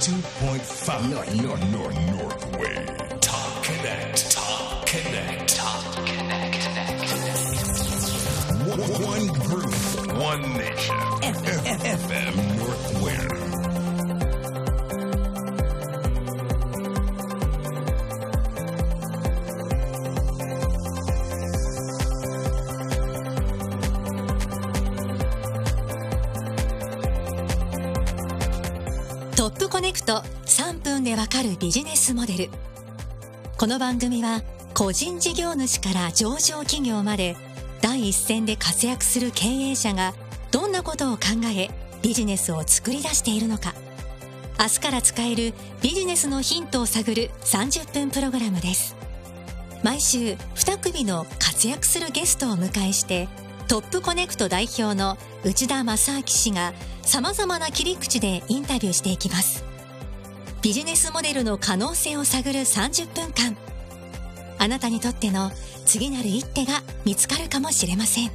92.5 North, North, North, North Wave Top Connect Top Connect Top Connect One, one group One nation. FM North Wave ップコネクト3分でわかるビジネスモデル。この番組は個人事業主から上場企業まで第一線で活躍する経営者がどんなことを考えビジネスを作り出しているのか。明日から使えるビジネスのヒントを探る30分プログラムです。毎週2組の活躍するゲストをお迎えしてトップコネクト代表の内田正明氏が様々な切り口でインタビューしていきます。ビジネスモデルの可能性を探る30分間あなたにとっての次なる一手が見つかるかもしれません。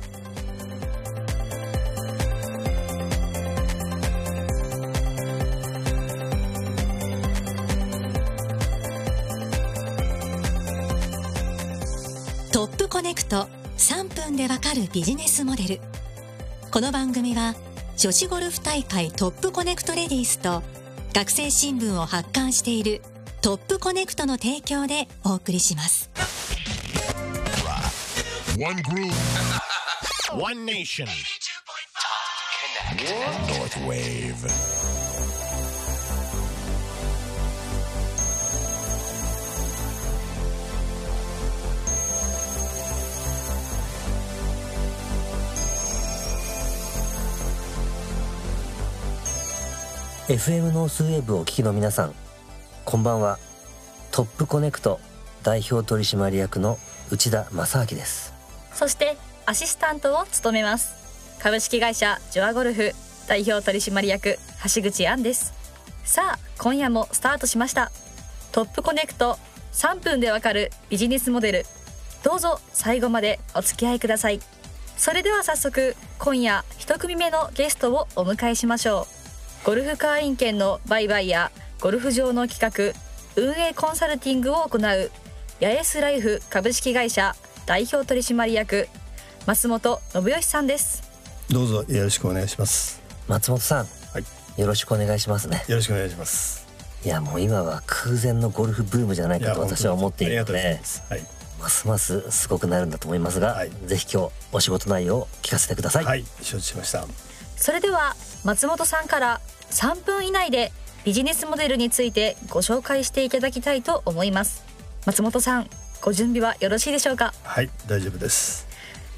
トップコネクト3分でわかるビジネスモデル。この番組は女子ゴルフ大会トップコネクトレディースと学生新聞を発刊しているトップコネクトの提供でお送りします。FM ノースウェーブをお聞きの皆さんこんばんは。トップコネクト代表取締役の内田正明です。そしてアシスタントを務めます。株式会社ジョアゴルフ代表取締役橋口杏です。さあ今夜もスタートしました。トップコネクト3分でわかるビジネスモデル。どうぞ最後までお付き合いください。それでは早速今夜一組目のゲストをお迎えしましょう。ゴルフ会員権の売買やゴルフ場の企画運営コンサルティングを行う八重洲ライフ株式会社代表取締役増本信義さんですどうぞよろしくお願いします。松本さんはい、よろしくお願いしますねよろしくお願いします。いやもう今は空前のゴルフブームじゃないかと私は思っているのありがとうございでます。はい、ますますすごくなるんだと思いますが、はいぜひ今日お仕事内容を聞かせてください、はい、承知しました。それでは松本さんから3分以内でビジネスモデルについてご紹介していただきたいと思います松本さんご準備はよろしいでしょうか？はい、大丈夫です。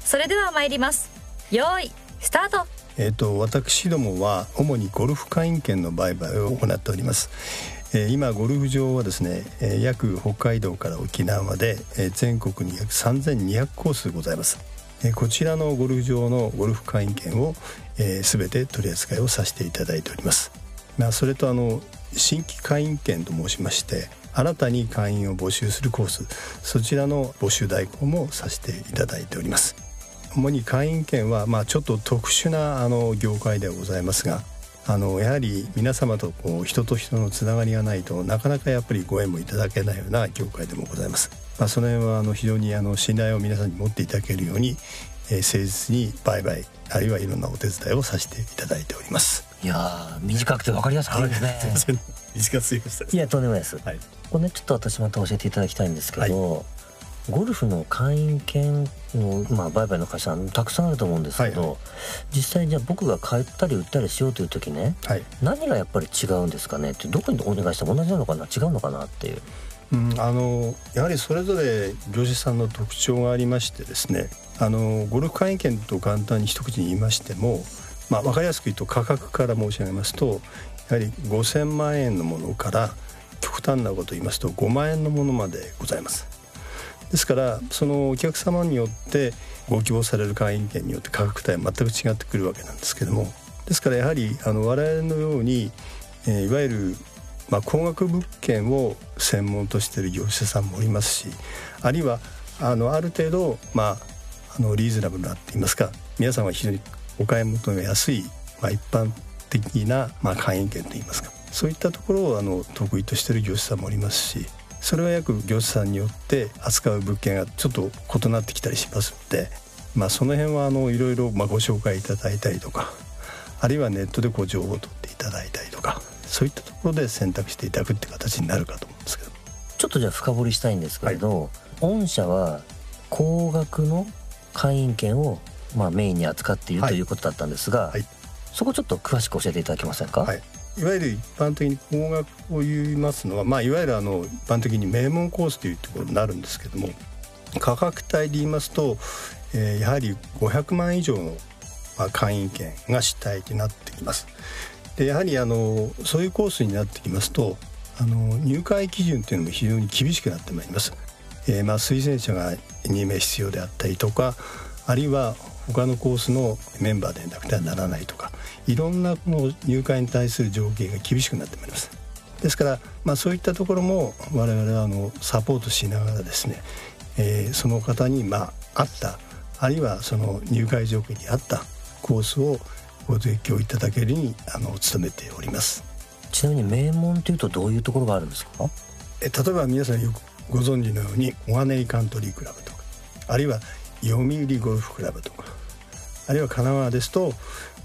それでは参ります用意スタートえっ、と私どもは主にゴルフ会員権の売買を行っております。えー今ゴルフ場はですね、えー約北海道から沖縄まで、えー全国に約3200コースございます。えこちらのゴルフ場のゴルフ会員権を、えー、全て取り扱いをさせていただいております。まあ、それとあの新規会員権と申しまして新たに会員を募集するコースそちらの募集代行もさせていただいております主に会員権はまあちょっと特殊なあの業界ではございますがあのやはり皆様とこう人と人のつながりがないとなかなかやっぱりご縁もいただけないような業界でもございます、まあ、その辺はあの非常にあの信頼を皆さんに持っていただけるように、えー誠実に売買あるいはいろんなお手伝いをさせていただいております。いやー短くて分かりやすくていいですね。短すぎましたいやとんでもないです。はい。これねちょっと私また教えていただきたいんですけど、ゴルフの会員権の、まあ、売買の会社たくさんあると思うんですけど、はいは実際じゃあ僕が買ったり売ったりしようという時ねはい。何がやっぱり違うんですかねってどこにお願いしても同じなのかな違うのかなっていううん、あのやはりそれぞれ業者さんの特徴がありましてですねあのゴルフ会員権と簡単に一口に言いましても、まあ、分かりやすく言うと価格から申し上げますとやはり5,000万円のものから極端なこと言いますと5万円のものまでございます。ですからそのお客様によってご希望される会員権によって価格帯は全く違ってくるわけなんですけどもですからやはりあの我々のように、えーいわゆるまあ、高額物件を専門としてる業者さんもおりますしあるいはあのある程度、まあ、あのリーズナブルなって言いますか皆さんは非常にお買い求めやすい、まあ、一般的な、まあ、会員権といいますかそういったところをあの得意としてる業者さんもおりますしそれは約業者さんによって扱う物件がちょっと異なってきたりしますので、まあ、その辺はあのいろいろまあご紹介いただいたりとかあるいはネットでこう情報を取っていただいたりとかそういったところで選択していただくって形になるかと思うんですけど。ちょっとじゃあ深掘りしたいんですけれど、御社は高額の会員権をまあメインに扱っているはい。ということだったんですが、はい。そこちょっと詳しく教えていただけませんか、はい。いわゆる一般的に高額を言いますのは、まあ、いわゆるあの一般的に名門コースというところになるんですけども価格帯で言いますと、えーやはり500万以上の、まあ、会員権が主体になってきます。でやはりあのそういうコースになってきますとあの入会基準というのも非常に厳しくなってまいります。えーまあ、推薦者が2名必要であったりとかあるいは他のコースのメンバーでなくてはならないとかいろんなこの入会に対する条件が厳しくなってまいります。ですから、まあ、そういったところも我々はあのサポートしながらですね、えーその方にまあ合ったあるいはその入会条件に合ったコースをご提供いただけるようにあの努めております。ちなみに名門というとどういうところがあるんですか？え例えば皆さんよくご存知のように小金井カントリークラブとかあるいは読売ゴルフクラブとかあるいは神奈川ですと、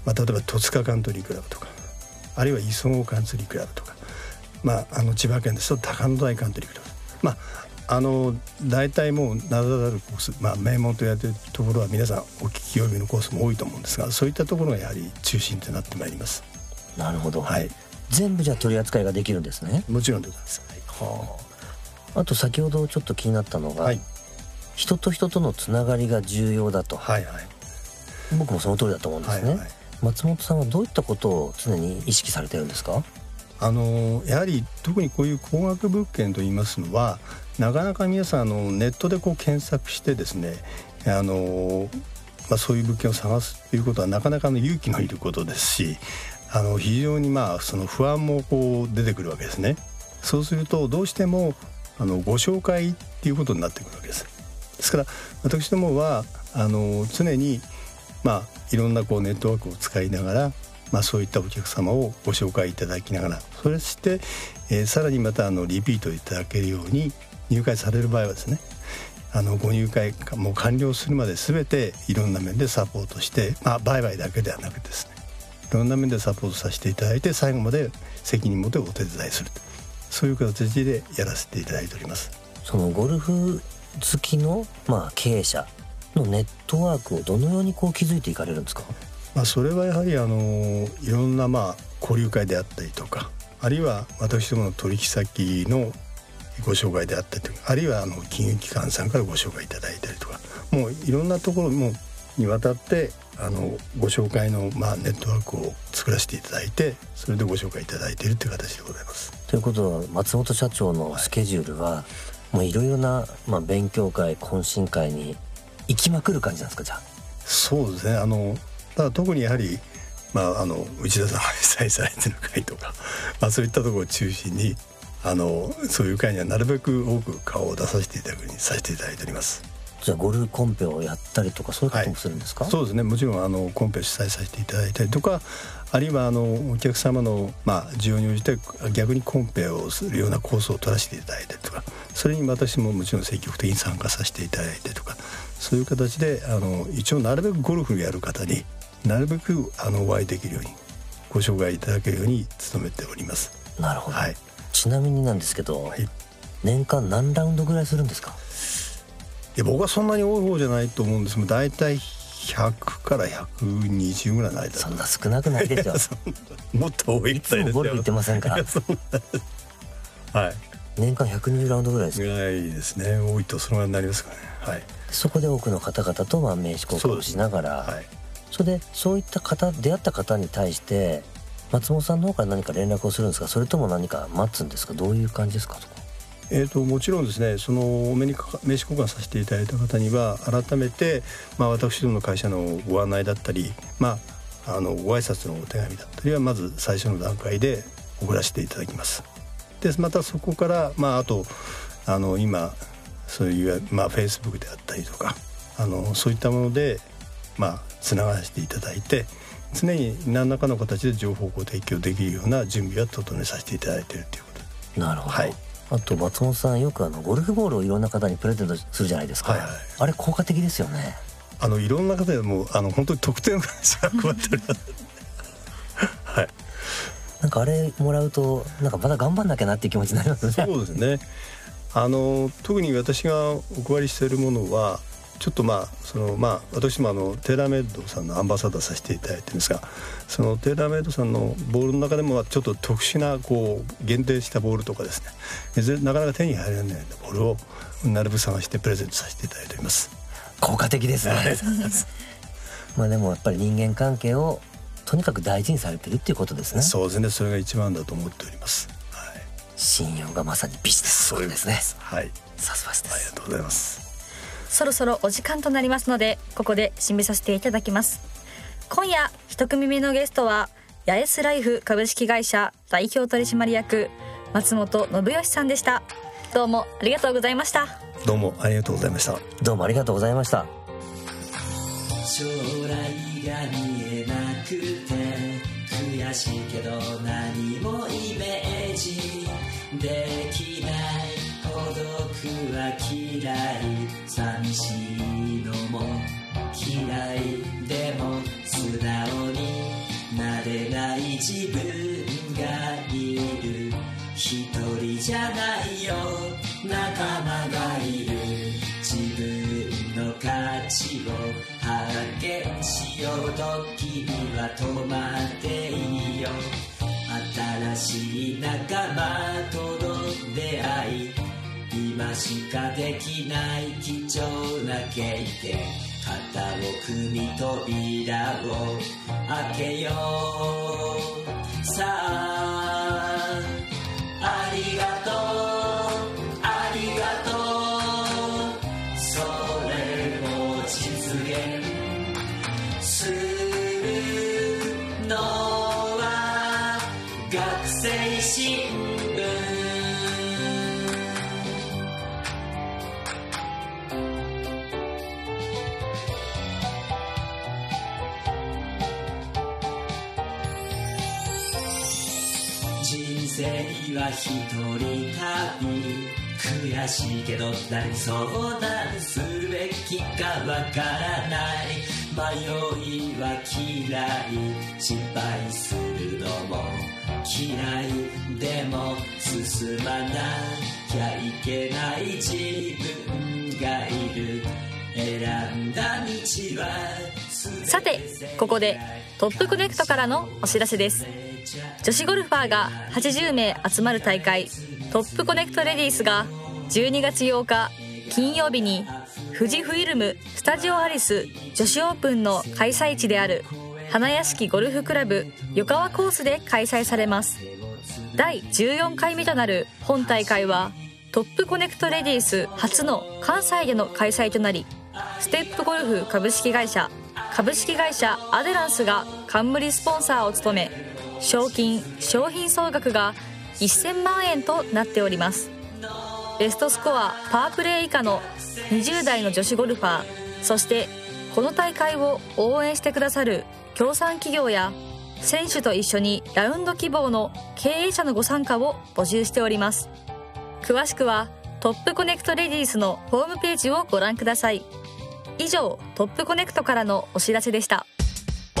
まあ、例えば戸塚カントリークラブとかあるいは磯子カントリークラブとか、まあ、あの千葉県ですと高野台カントリークラブまああの大体もう名だたるコース、まあ、名門と言われてるところは皆さんお聞き及びのコースも多いと思うんですがそういったところがやはり中心となってまいります。なるほど、はい、全部じゃあ取り扱いができるんですね。もちろんでございます。はあ。あと先ほどちょっと気になったのが、はい、人と人とのつながりが重要だと、はい、はい、僕もその通りだと思うんですね、はい、はい。松本さんはどういったことを常に意識されてるんですか？あのやはり特にこういう高額物件といいますのはなかなか皆さんあのネットでこう検索してですねあの、まあ、そういう物件を探すということはなかなかの勇気のいることですしあの非常にまあその不安もこう出てくるわけですね。そうするとどうしてもあのご紹介っていうことになってくるわけです。ですから私どもはあの常にまあいろんなこうネットワークを使いながらまあ、そういったお客様をご紹介いただきながらそして、えーさらにまたあのリピートいただけるように入会される場合はですねあのご入会もう完了するまで全ていろんな面でサポートして、まあ、売買だけではなくてですねいろんな面でサポートさせていただいて最後まで責任持ってお手伝いするとそういう形でやらせていただいております。そのゴルフ好きの、まあ、経営者のネットワークをどのようにこう築いていかれるんですか？まあ、それはやはりあのいろんなまあ交流会であったりとかあるいは私どもの取引先のご紹介であったりとかあるいはあの金融機関さんからご紹介いただいたりとかもういろんなところもにわたってあのご紹介のまあネットワークを作らせていただいてそれでご紹介いただいているという形でございます。ということは松本社長のスケジュールは、もういろいろな、まあ、勉強会懇親会に行きまくる感じなんですかじゃあ？そうですね。あのただ特にやはり、まあ、あの内田さんが主催されてる会とか、まあ、そういったところを中心にあのそういう会にはなるべく多く顔を出させていただくようにさせていただいております。じゃあゴルフコンペをやったりとかそういうこともするんですか、そうですね。もちろんあのコンペを主催させていただいたりとかあるいはあのお客様の、まあ、需要に応じて逆にコンペをするようなコースを取らせていただいたりとかそれに私ももちろん積極的に参加させていただいてとかそういう形であの一応なるべくゴルフをやる方になるべくあのお会いできるようにご紹介いただけるように努めております。なるほど、はい、ちなみになんですけど、い。年間何ラウンドぐらいするんですか？いや僕はそんなに多い方じゃないと思うんです。けど大体100から120ぐらいの間。そんな少なくないですよ。もっと多いいつもゴルフ行ってませんかいやそんなはい。年間120ラウンドぐらいですか？ぐらいですね。多いとそのぐらいになりますかね。はい。そこで多くの方々とまあ名刺交換をしながら。はいそれでそういった方出会った方に対して松本さんの方から何か連絡をするんですか？それとも何か待つんですか？どういう感じですか？そこ。えー、ともちろんですねそのお目にかか名刺交換させていただいた方には改めて、まあ、私どもの会社のご案内だったり、まあ、あのご挨拶のお手紙だったりはまず最初の段階で送らせていただきます。でまたそこから、まあ、あとあの今そういう、まあ、フェイスブックであったりとかあのそういったもので、まあ、つながらせていただいて常に何らかの形で情報を提供できるような準備は整えさせていただいているということ。なるほど、はい。あと松本さんよくあのゴルフボールをいろんな方にプレゼントするじゃないですか、はい。はいあれ効果的ですよね。あのいろんな方でもうあの本当に特典を配っておりますはい。なんかあれもらうとなんかまた頑張んなきゃなっていう気持ちになりますね。そうですね。あの特に私がお配りしているものはちょっとまあそのまあ私もあのテーラーメイドさんのアンバサダーさせていただいてるんですがそのテーラーメイドさんのボールの中でもちょっと特殊なこう限定したボールとかですね。ぜなかなか手に入らないボールをなるべく探してプレゼントさせていただいております。効果的ですね。まあでもやっぱり人間関係をとにかく大事にされてるっていうことですね。そうですね。それが一番だと思っております。はい、信用がまさにビジネスそうです。ねはい、さすがでありすがとうございます。そろそろお時間となりますのでここで締めさせていただきます。今夜一組目のゲストは八重洲ライフ株式会社代表取締役松本信義さんでした。どうもありがとうございました。どうもありがとうございました。どうもありがとうございました。将来が見えなくて悔しいけど何もイメージ。できない孤独は嫌い寂しいのも嫌いでも素直になれない自分がいる一人じゃないよ仲間がいる自分の価値を発見しようと君は止まっていいよ新しい仲間と今しかできない貴重な経験肩を組み扉を開けようさあありがとうありがとうそれを実現する？のは学生新聞は一人旅悔しいけど何に相談するべきかわからない迷いは嫌い失敗するのも嫌いでも進まなきゃいけない自分がいる選んだ道はさてここでトップコネクトからのお知らせです。女子ゴルファーが80名集まる大会トップコネクトレディースが12月8日金曜日に富士フィルムスタジオアリス女子オープンの開催地である花屋敷ゴルフクラブ横川コースで開催されます。第14回目となる本大会はトップコネクトレディース初の関西での開催となりステップゴルフ株式会社株式会社アデランスが冠スポンサーを務め賞金商品総額が1000万円となっております。ベストスコアパープレー以下の20代の女子ゴルファーそしてこの大会を応援してくださる協賛企業や選手と一緒にラウンド希望の経営者のご参加を募集しております。詳しくはトップコネクトレディースのホームページをご覧ください。以上トップコネクトからのお知らせでした「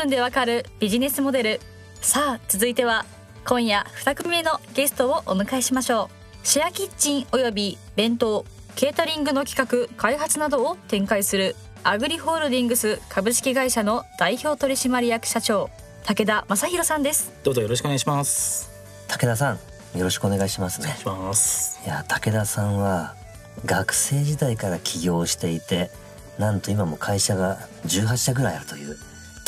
分でわかるビジネスモデルさあ続いては今夜2組目のゲストをお迎えしましょうシェアキッチンおよび弁当ケータリングの企画開発などを展開するアグリホールディングス株式会社の代表取締役社長武田正弘さんですどうぞよろしくお願いします。武田さんよろしくお願いしますねします。いや武田さんは学生時代から起業していてなんと今も会社が18社ぐらいあるという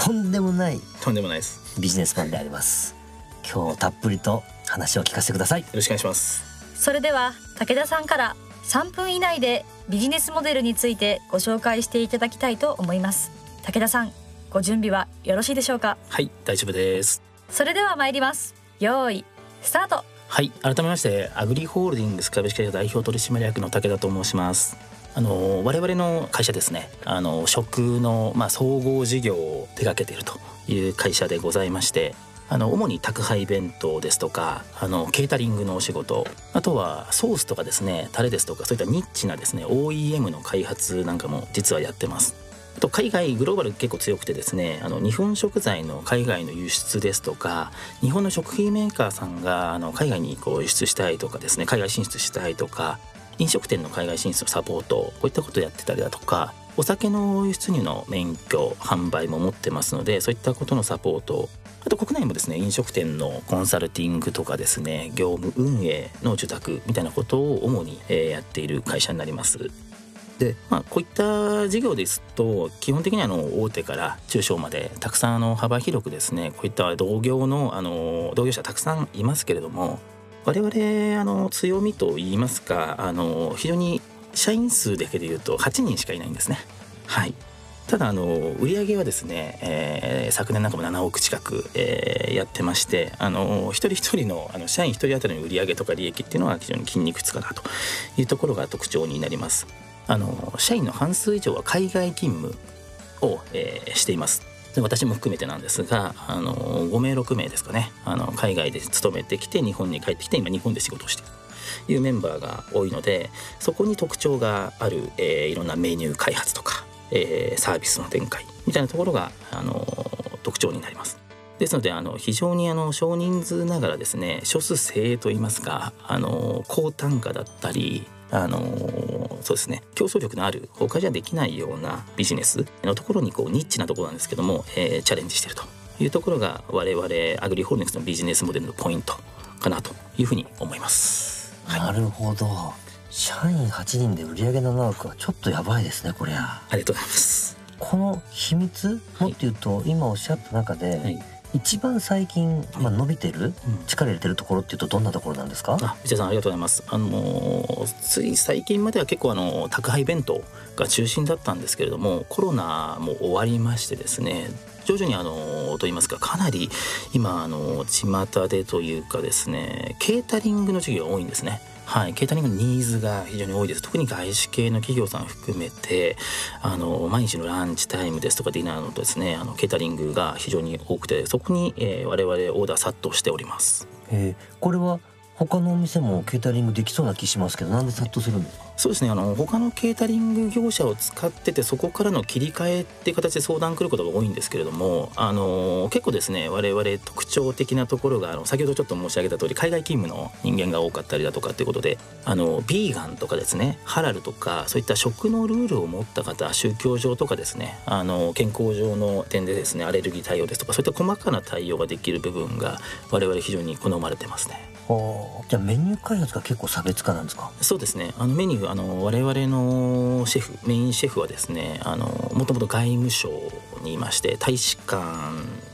とんでもないとんでもないです。ビジネスマンであります。今日たっぷりと話を聞かせてください。よろしくお願いします。それでは武田さんから3分以内でビジネスモデルについてご紹介していただきたいと思います。武田さんご準備はよろしいでしょうか？はい大丈夫です。それでは参ります。用意スタート。はい改めましてアグリホールディングス株式会社代表取締役の武田と申しますあの我々の会社ですね。あの食の、まあ、総合事業を手掛けているという会社でございましてあの主に宅配弁当ですとかあのケータリングのお仕事あとはソースとかですねタレですとかそういったニッチなですね OEM の開発なんかも実はやってます。あと海外グローバル結構強くてですねあの日本食材の海外の輸出ですとか日本の食品メーカーさんがあの海外にこう輸出したいとかですね海外進出したいとか飲食店の海外進出のサポートこういったことをやってたりだとかお酒の輸出入の免許販売も持ってますのでそういったことのサポートあと国内もですね飲食店のコンサルティングとかですね業務運営の受託みたいなことを主に、えーやっている会社になります。でまあ、こういった事業ですと基本的にはあの大手から中小までたくさんあの幅広くですねこういった同業のあの同業者たくさんいますけれども我々あの強みといいますかあの非常に社員数だけでいうと8人しかいないんですね。はいただあの売上はですね、えー昨年なんかも7億近く、えーやってましてあの一人一人のあの社員一人当たりの売上とか利益っていうのは非常に筋肉質かなというところが特徴になります。あの社員の半数以上は海外勤務を、えーしています。私も含めてなんですがあの5名6名ですかねあの海外で勤めてきて日本に帰ってきて今日本で仕事をしているというメンバーが多いのでそこに特徴がある、えーいろんなメニュー開発とか、えーサービスの展開みたいなところがあの特徴になります。ですのであの非常にあの少人数ながらですね少数精鋭といいますかあの高単価だったりあのそうですね。競争力のある他じゃできないようなビジネスのところにこうニッチなところなんですけども、えーチャレンジしているというところが我々アグリホールディングスのビジネスモデルのポイントかなというふうに思います。なるほど。社員8人で売上7億はちょっとやばいですねこりゃ。ありがとうございます。この秘密？もっていうと、今おっしゃった中で、はい一番最近、まあ、伸びてる、うん力入れてるところっていうとどんなところなんですか？あ、内田さんありがとうございます。あのーつい最近までは結構あの宅配弁当が中心だったんですけれども、コロナも終わりましてですね。徐々にあのと言いますかかなり今あの巷でというかですねケータリングの授業が多いんですね。はい、ケータリングのニーズが非常に多いです特に外資系の企業さん含めてあの毎日のランチタイムですとかディナーのですねあのケータリングが非常に多くてそこに、えー我々オーダー殺到しております。えーこれは他のお店もケータリングできそうな気しますけどなんで殺到するんですか？そうですねあの他のケータリング業者を使っててそこからの切り替えっていう形で相談来ることが多いんですけれどもあの結構ですね我々特徴的なところがあの先ほどちょっと申し上げた通り海外勤務の人間が多かったりだとかっていうことであのビーガンとかですねハラルとかそういった食のルールを持った方宗教上とかですねあの健康上の点でですねアレルギー対応ですとかそういった細かな対応ができる部分が我々非常に好まれてますね。じゃあメニュー開発が結構差別化なんですか？そうですね。あのメニューあの我々のシェフメインシェフはですねあのもともと外務省にいまして大使館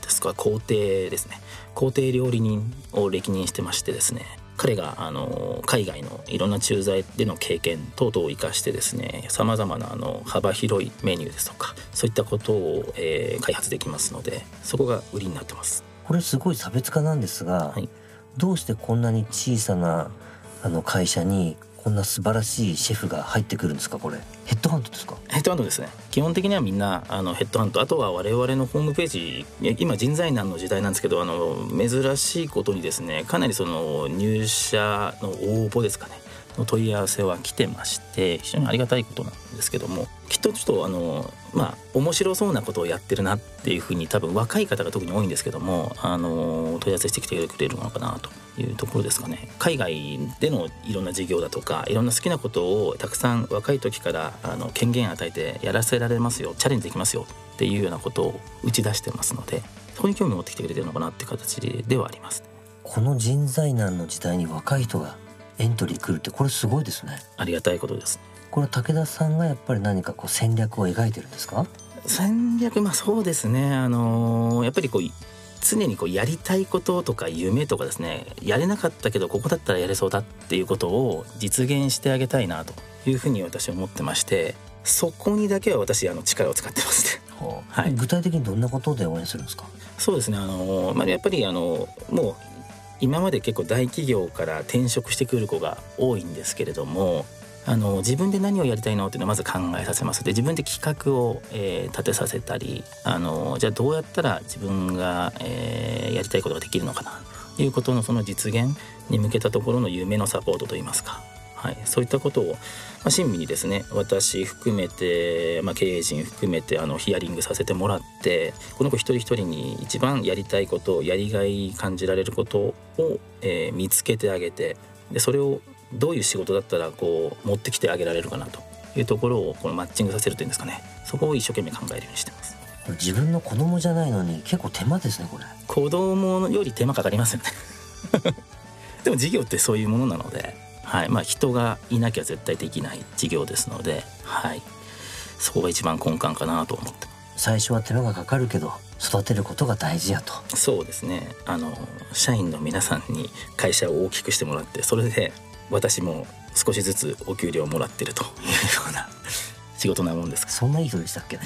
ですか？皇帝ですね。皇帝料理人を歴任してましてですね。彼があの海外のいろんな駐在での経験等々を生かしてですねさまざまなあの幅広いメニューですとかそういったことを、えー開発できますのでそこが売りになってます。これすごい差別化なんですが、はいどうしてこんなに小さなあの会社にこんな素晴らしいシェフが入ってくるんですかこれ？ヘッドハントですか？ヘッドハントですね。基本的にはみんなあのヘッドハント。あとは我々のホームページい今人材難の時代なんですけどあの珍しいことにですねかなりその入社の応募ですかね。の問い合わせは来てまして非常にありがたいことなんですけどもきっとちょっとあのまあ面白そうなことをやってるなっていうふうに多分若い方が特に多いんですけどもあの問い合わせしてきてくれるのかなというところですかね。海外でのいろんな事業だとかいろんな好きなことをたくさん若い時からあの権限与えてやらせられますよチャレンジできますよっていうようなことを打ち出してますのでそこに興味を持ってきてくれてるのかなっていう形ではあります。この人材難の時代に若い人がエントリー来るってこれすごいですね。ありがたいことです。これは武田さんがやっぱり何かこう戦略を描いてるんですか？戦略まあそうですね。あのやっぱりこうい常にこうやりたいこととか夢とかですね。やれなかったけどここだったらやれそうだっていうことを実現してあげたいなというふうに私は思ってまして。そこにだけは私あの力を使ってますね。はい。具体的にどんなことで応援するんですか？そうですね。あの、まあ、やっぱりあのもう今まで結構大企業から転職してくる子が多いんですけれどもあの自分で何をやりたいのっていうのをまず考えさせます。で自分で企画を、えー立てさせたりあのじゃあどうやったら自分が、えーやりたいことができるのかなということのその実現に向けたところの夢のサポートといいますか、はい、そういったことを、まあ、親身にですね私含めて、まあ、経営陣含めてあのヒアリングさせてもらってこの子一人一人に一番やりたいことやりがい感じられることを、えー見つけてあげてでそれをどういう仕事だったらこう持ってきてあげられるかなと。いうところをこのマッチングさせるというんですかね。そこを一生懸命考えるようにしてます。自分の子供じゃないのに結構手間ですねこれ。子供より手間かかりますよね。でも事業ってそういうものなので、はい。まあ、人がいなきゃ絶対できない事業ですので、はい、そこが一番根幹かなと思って最初は手間がかかるけど育てることが大事やと。そうですね。あの社員の皆さんに会社を大きくしてもらってそれで私も少しずつお給料をもらってるというような仕事なもんですかそんないい人でしたっけね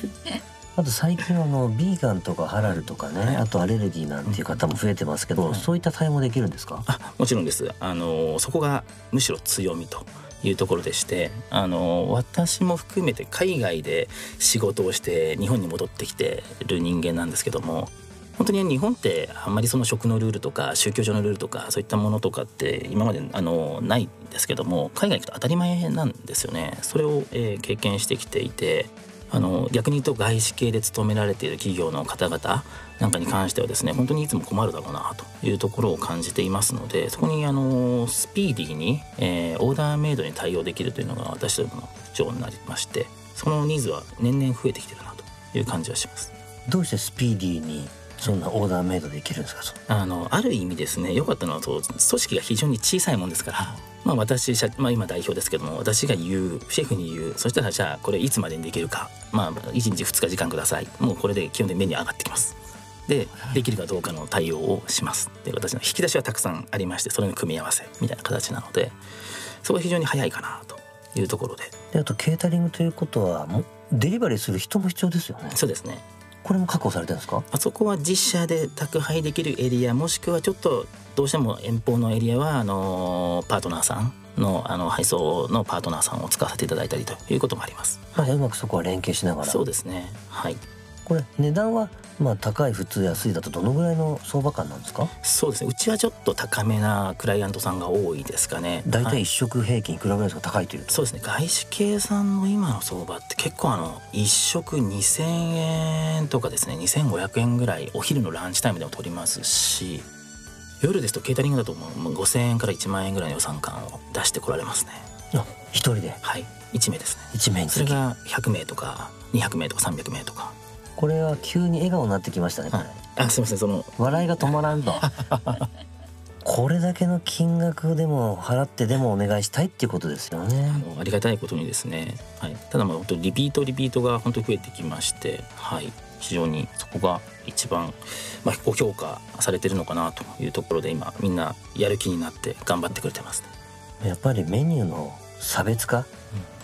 あと最近あのビーガンとかハラルとかねあとアレルギーなんていう方も増えてますけど、そういった対応もできるんですか？あもちろんです。あのそこがむしろ強みというところでしてあの私も含めて海外で仕事をして日本に戻ってきてる人間なんですけども本当に日本ってあんまりその食のルールとか宗教上のルールとかそういったものとかって今まであのないんですけども海外行くと当たり前なんですよね。それを、えー経験してきていてあの逆に言うと外資系で勤められている企業の方々なんかに関してはですね本当にいつも困るだろうなというところを感じていますのでそこにあのスピーディーに、えーオーダーメイドに対応できるというのが私どもの主張になりましてそのニーズは年々増えてきてるなという感じはします。どうしてスピーディーにそんなオーダーメイドできるんですか？そあのある意味ですね良かったのはそう組織が非常に小さいもんですから、まあ、私社、まあ、今代表ですけども私が言うシェフに言うそしたらじゃあこれいつまでにできるかまあ1日2日時間ください。もうこれで基本で目に上がってきます。でできるかどうかの対応をします。で私の引き出しはたくさんありましてそれの組み合わせみたいな形なのでそこは非常に早いかなというところで。であとケータリングということはもうデリバリーする人も必要ですよね。そうですねこれも確保されてるんですか？あそこは実社で宅配できるエリアもしくはちょっとどうしても遠方のエリアはあのパートナーさんのあの配送のパートナーさんを使わせていただいたりということもあります。まあ、うまくそこは連携しながらそうですね。はい。これ値段はまあ高い普通安いだとどのぐらいの相場感なんですか？そうですね。うちはちょっと高めなクライアントさんが多いですかね。はい大体一食平均いくらぐらいですか？高いというと。そうですね。外資系さんの今の相場って結構あの1食2,000円とかですね。2,500円ぐらいお昼のランチタイムでも取りますし夜ですとケータリングだともうもう5,000円から1万円ぐらいの予算感を出してこられますね。あ一人で？はい。1名ですね。一名それが100名とか200名とか300名とかこれは急に笑顔になってきましたねこれ、あすいませんその。笑いが止まらんと。これだけの金額でも払ってでもお願いしたいっていうことですよね。ありがたいことにですね、はい、ただまあ本当リピートリピートが本当に増えてきまして、はい、非常にそこが一番、まあ、ご評価されてるのかなというところで今みんなやる気になって頑張ってくれてますね。やっぱりメニューの差別化、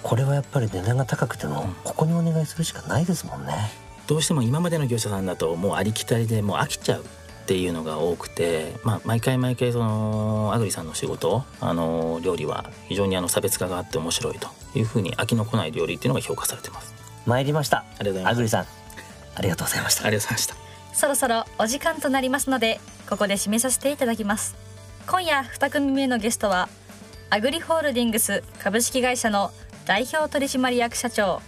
これはやっぱり値段が高くてもここにお願いするしかないですもんねどうしても今までの業者さんだともうありきたりでもう飽きちゃうっていうのが多くて、まあ、毎回毎回そのアグリさんの仕事あの料理は非常にあの差別化があって面白いというふうに飽きのこない料理っていうのが評価されてます。参りました。ありがとうございます。アグリさん。ありがとうございました。ありがとうございました。そろそろお時間となりますのでここで締めさせていただきます。今夜2組目のゲストはアグリホールディングス株式会社の代表取締役社長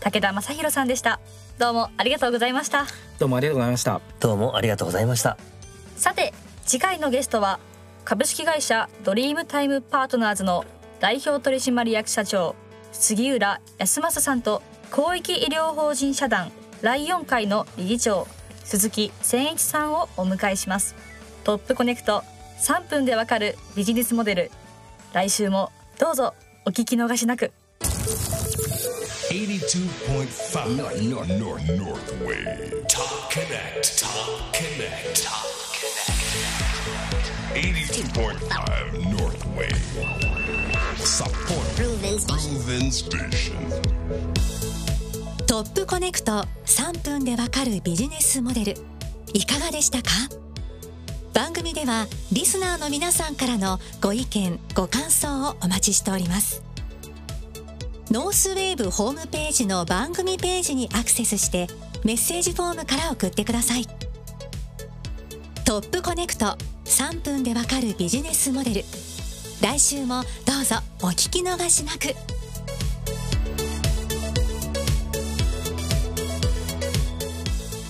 武田正宏さんでしたどうもありがとうございました。どうもありがとうございました。どうもありがとうございました。さて次回のゲストは株式会社ドリームタイムパートナーズの代表取締役社長杉浦康正さんと広域医療法人社団ライオン会の理事長鈴木千一さんをお迎えします。トップコネクト3分でわかるビジネスモデル。来週もどうぞお聞き逃しなく82.5 North, North, North, North Wave. Top Connect. Top Connect. Top Connect. 82.5 North Wave. Support. Proven Station. トップコネクト3分でわかるビジネスモデルいかがでしたか番組ではリスナーの皆さんからのご意見ご感想をお待ちしておりますノースウェーブホームページの番組ページにアクセスしてメッセージフォームから送ってください。トップコネクト3分でわかるビジネスモデル。来週もどうぞお聞き逃しなく。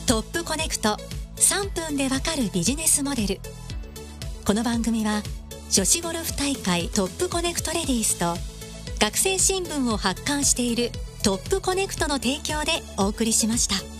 トップコネクト3分でわかるビジネスモデル。この番組は女子ゴルフ大会トップコネクトレディースと学生新聞を発刊しているトップコネクトの提供でお送りしました。